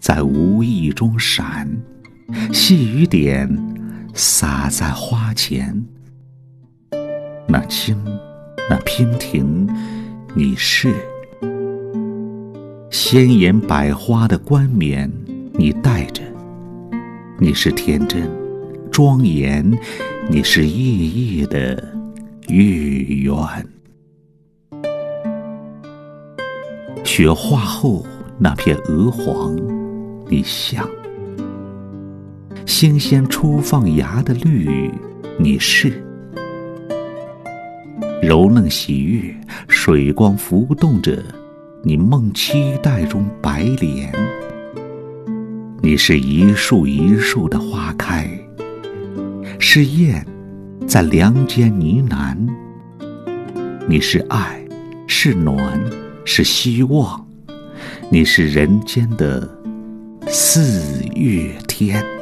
在无意中闪，细雨点洒在花前。那青，那娉婷，你是鲜艳百花的冠冕，你戴着；你是天真庄严，你是夜夜的。月圆，雪化后那片鹅黄，你像；新鲜初放芽的绿，你是；柔嫩喜悦，水光浮动着你梦期待中白莲。你是一树一树的花开，是燕。在梁间呢喃，你是爱，是暖，是希望，你是人间的四月天。